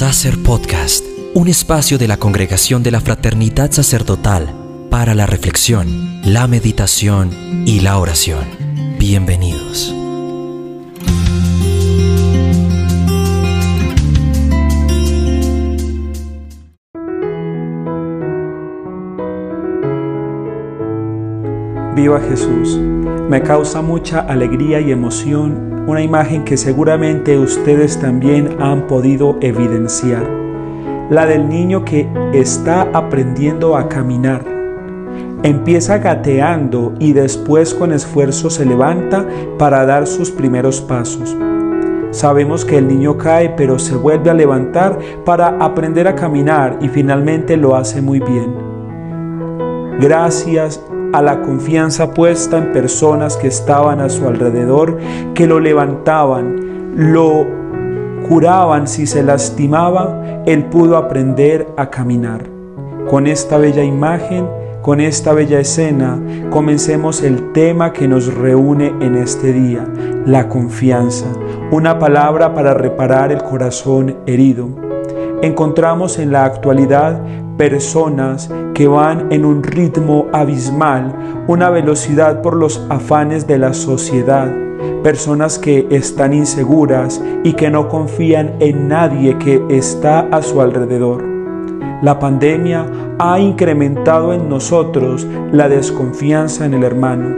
Sacer Podcast, un espacio de la Congregación de la Fraternidad Sacerdotal para la reflexión, la meditación y la oración. Bienvenidos. Viva Jesús. Me causa mucha alegría y emoción una imagen que seguramente ustedes también han podido evidenciar. La del niño que está aprendiendo a caminar. Empieza gateando y después con esfuerzo se levanta para dar sus primeros pasos. Sabemos que el niño cae pero se vuelve a levantar para aprender a caminar y finalmente lo hace muy bien. Gracias a la confianza puesta en personas que estaban a su alrededor, que lo levantaban, lo curaban si se lastimaba, él pudo aprender a caminar. Con esta bella imagen, con esta bella escena, comencemos el tema que nos reúne en este día, la confianza, una palabra para reparar el corazón herido. Encontramos en la actualidad personas que van en un ritmo abismal, una velocidad por los afanes de la sociedad, personas que están inseguras y que no confían en nadie que está a su alrededor. La pandemia ha incrementado en nosotros la desconfianza en el hermano.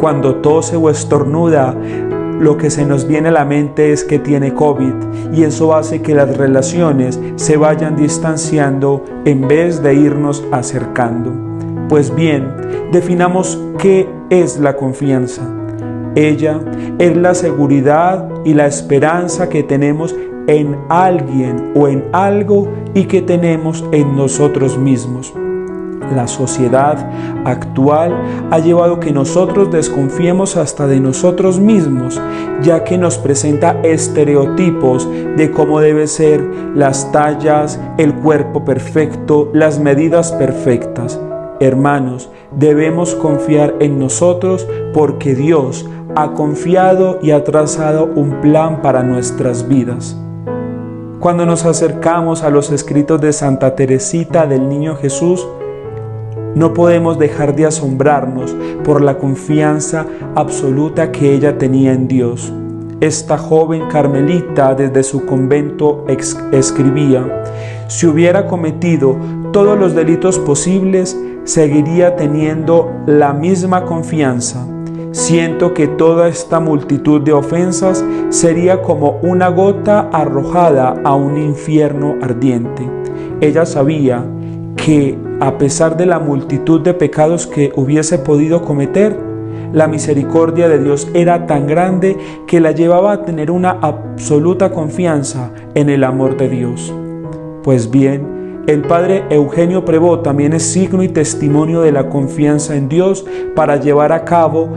Cuando tose o estornuda, lo que se nos viene a la mente es que tiene COVID y eso hace que las relaciones se vayan distanciando en vez de irnos acercando. Pues bien, definamos qué es la confianza. Ella es la seguridad y la esperanza que tenemos en alguien o en algo y que tenemos en nosotros mismos. La sociedad actual ha llevado que nosotros desconfiemos hasta de nosotros mismos, ya que nos presenta estereotipos de cómo debe ser las tallas, el cuerpo perfecto, las medidas perfectas. Hermanos, debemos confiar en nosotros porque Dios ha confiado y ha trazado un plan para nuestras vidas. Cuando nos acercamos a los escritos de Santa Teresita del Niño Jesús, no podemos dejar de asombrarnos por la confianza absoluta que ella tenía en Dios. Esta joven carmelita desde su convento escribía, si hubiera cometido todos los delitos posibles, seguiría teniendo la misma confianza. Siento que toda esta multitud de ofensas sería como una gota arrojada a un infierno ardiente. Ella sabía que a pesar de la multitud de pecados que hubiese podido cometer, la misericordia de Dios era tan grande que la llevaba a tener una absoluta confianza en el amor de Dios. Pues bien, el padre Eugenio Prevó también es signo y testimonio de la confianza en Dios para llevar a cabo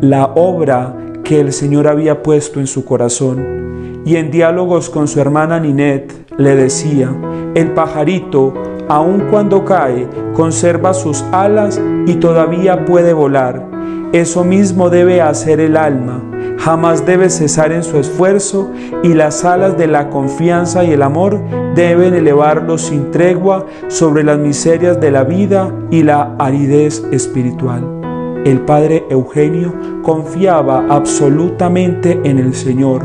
la obra que el Señor había puesto en su corazón. Y en diálogos con su hermana Ninette le decía, el pajarito aun cuando cae, conserva sus alas y todavía puede volar. Eso mismo debe hacer el alma. Jamás debe cesar en su esfuerzo y las alas de la confianza y el amor deben elevarlo sin tregua sobre las miserias de la vida y la aridez espiritual. El padre Eugenio confiaba absolutamente en el Señor,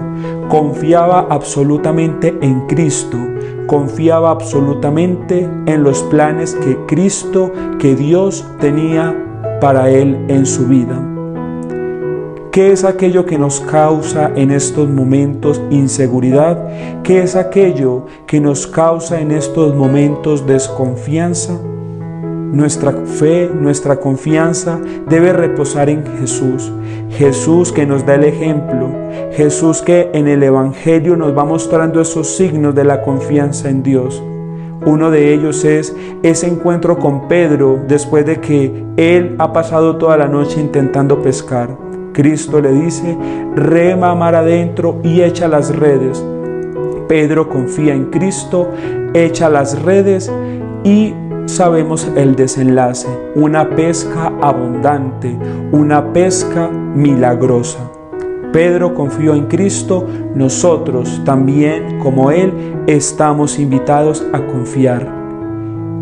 confiaba absolutamente en Cristo confiaba absolutamente en los planes que Cristo, que Dios tenía para él en su vida. ¿Qué es aquello que nos causa en estos momentos inseguridad? ¿Qué es aquello que nos causa en estos momentos desconfianza? Nuestra fe, nuestra confianza debe reposar en Jesús. Jesús que nos da el ejemplo. Jesús que en el Evangelio nos va mostrando esos signos de la confianza en Dios. Uno de ellos es ese encuentro con Pedro después de que él ha pasado toda la noche intentando pescar. Cristo le dice, rema mar adentro y echa las redes. Pedro confía en Cristo, echa las redes y sabemos el desenlace, una pesca abundante, una pesca milagrosa. Pedro confió en Cristo, nosotros también, como Él, estamos invitados a confiar.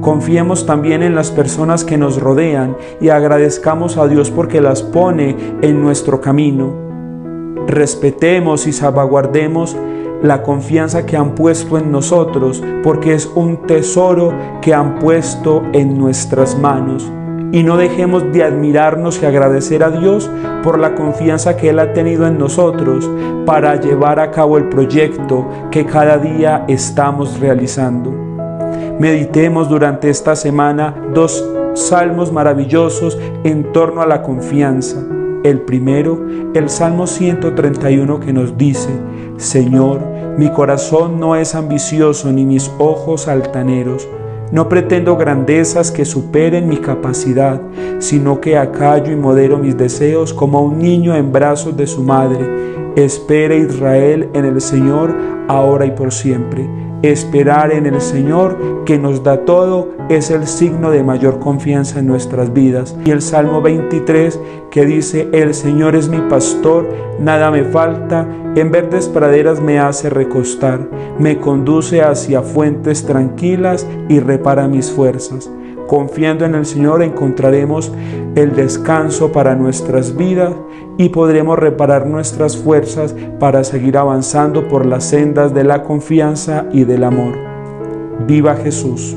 Confiemos también en las personas que nos rodean y agradezcamos a Dios porque las pone en nuestro camino. Respetemos y salvaguardemos la confianza que han puesto en nosotros porque es un tesoro que han puesto en nuestras manos y no dejemos de admirarnos y agradecer a Dios por la confianza que Él ha tenido en nosotros para llevar a cabo el proyecto que cada día estamos realizando. Meditemos durante esta semana dos salmos maravillosos en torno a la confianza. El primero, el Salmo 131 que nos dice, Señor, mi corazón no es ambicioso ni mis ojos altaneros no pretendo grandezas que superen mi capacidad, sino que acallo y modero mis deseos como un niño en brazos de su madre. Espere Israel en el Señor ahora y por siempre. Esperar en el Señor que nos da todo es el signo de mayor confianza en nuestras vidas. Y el Salmo 23 que dice, el Señor es mi pastor, nada me falta, en verdes praderas me hace recostar, me conduce hacia fuentes tranquilas y repara mis fuerzas. Confiando en el Señor encontraremos el descanso para nuestras vidas y podremos reparar nuestras fuerzas para seguir avanzando por las sendas de la confianza y del amor. Viva Jesús.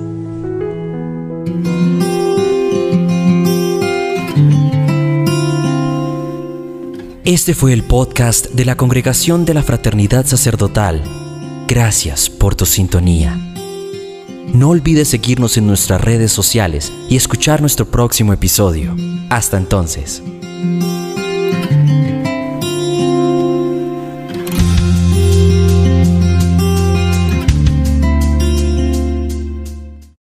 Este fue el podcast de la Congregación de la Fraternidad Sacerdotal. Gracias por tu sintonía. No olvides seguirnos en nuestras redes sociales y escuchar nuestro próximo episodio. Hasta entonces.